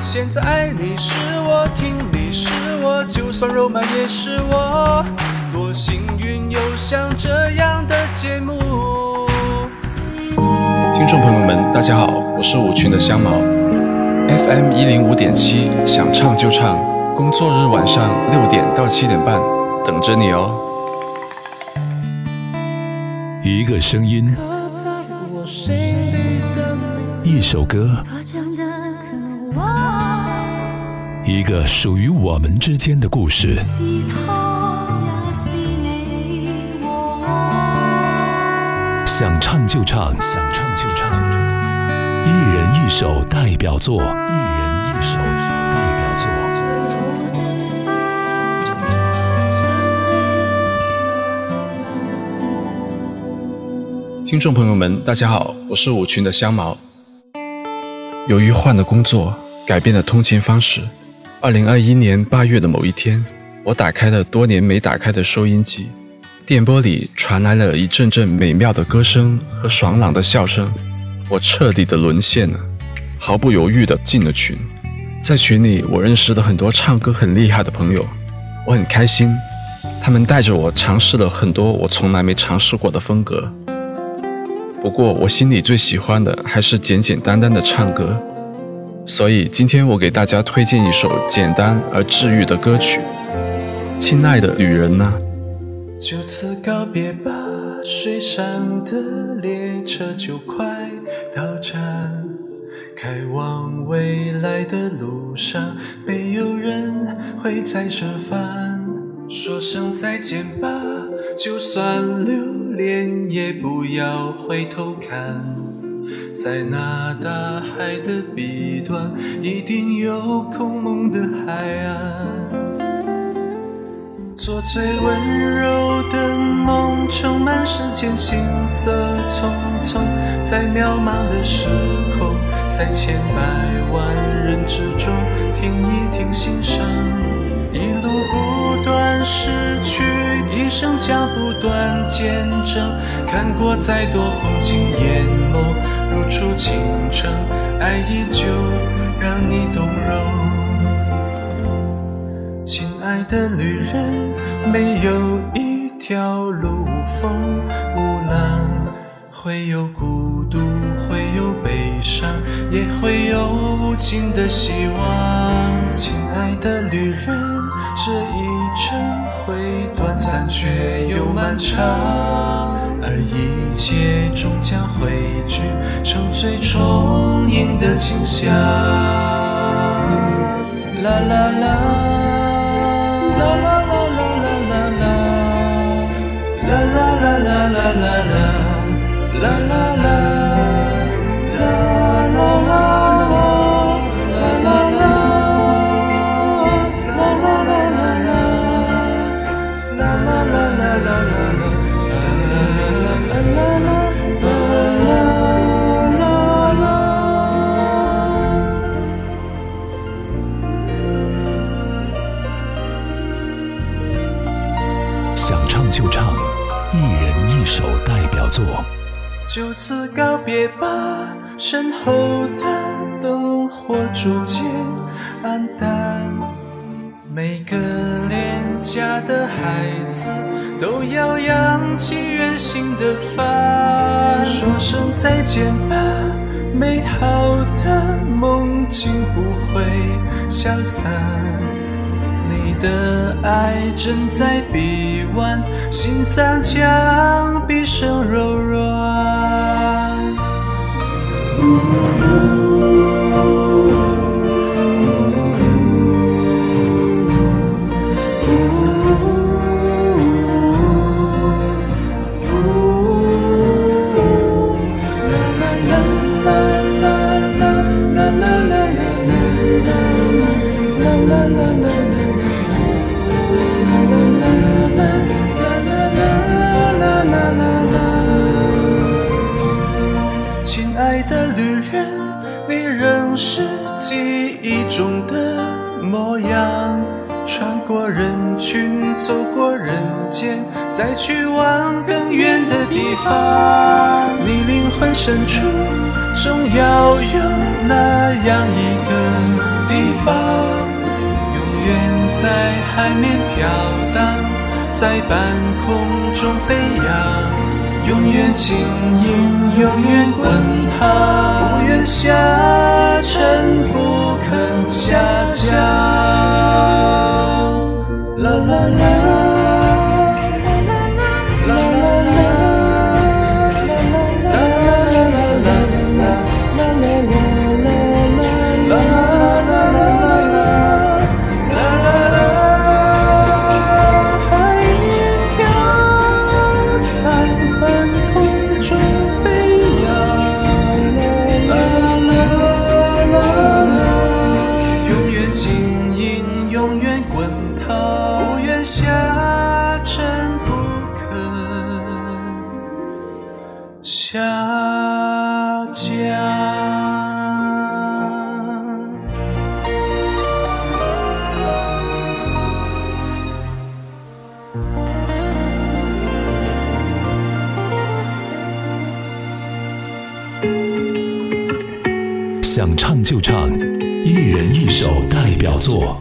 现在爱你是我，听你是我，就算肉麻也是我。多幸运有像这样的节目。听众朋友们，大家好，我是舞群的香毛，FM 一零五点七，想唱就唱，工作日晚上六点到七点半，等着你哦。一个声音，一首歌，一个属于我们之间的故事。想唱就唱，想唱就唱，一人一首代表作，一人一首代表作。听众朋友们，大家好，我是舞群的香毛。由于换了工作，改变了通勤方式，二零二一年八月的某一天，我打开了多年没打开的收音机，电波里传来了一阵阵美妙的歌声和爽朗的笑声，我彻底的沦陷了，毫不犹豫的进了群。在群里，我认识了很多唱歌很厉害的朋友，我很开心，他们带着我尝试了很多我从来没尝试过的风格。不过，我心里最喜欢的还是简简单单的唱歌，所以今天我给大家推荐一首简单而治愈的歌曲，《亲爱的旅人》呐。就此告别吧，水上的列车就快到站，开往未来的路上，没有人会在这烦。说声再见吧，就算留恋也不要回头看，在那大海的彼端，一定有空蒙的海岸。做最温柔的梦，充满世间行色匆匆，在渺茫的时空，在千百万人之中，听一听心声。一路不断失去，一生将不断见证。看过再多风景，眼眸如初清澈，爱依旧让你动容。亲爱的旅人，没有一条路无风无浪，会有孤独，会有悲伤，也会有无尽的希望。亲爱的旅人，这一程会短暂却又漫长，而一切终将汇聚成最充盈的景象。啦啦啦。啦啦啦啦啦啦啦，啦啦啦啦啦啦啦，啦啦，一首代表作。就此告别吧，身后的灯火逐渐暗淡。每个恋家的孩子都要扬起远行的帆。说声再见吧，美好的梦境不会消散。的爱正在臂弯，心脏将毕生柔软。你仍是记忆中的模样。穿过人群，走过人间，再去往更远的地方。你灵魂深处，总要有那样一个地方，永远在海面飘荡，在半空中飞扬，永远轻盈，永远滚烫，不愿下沉，不肯下降。下降。想唱就唱，一人一首代表作。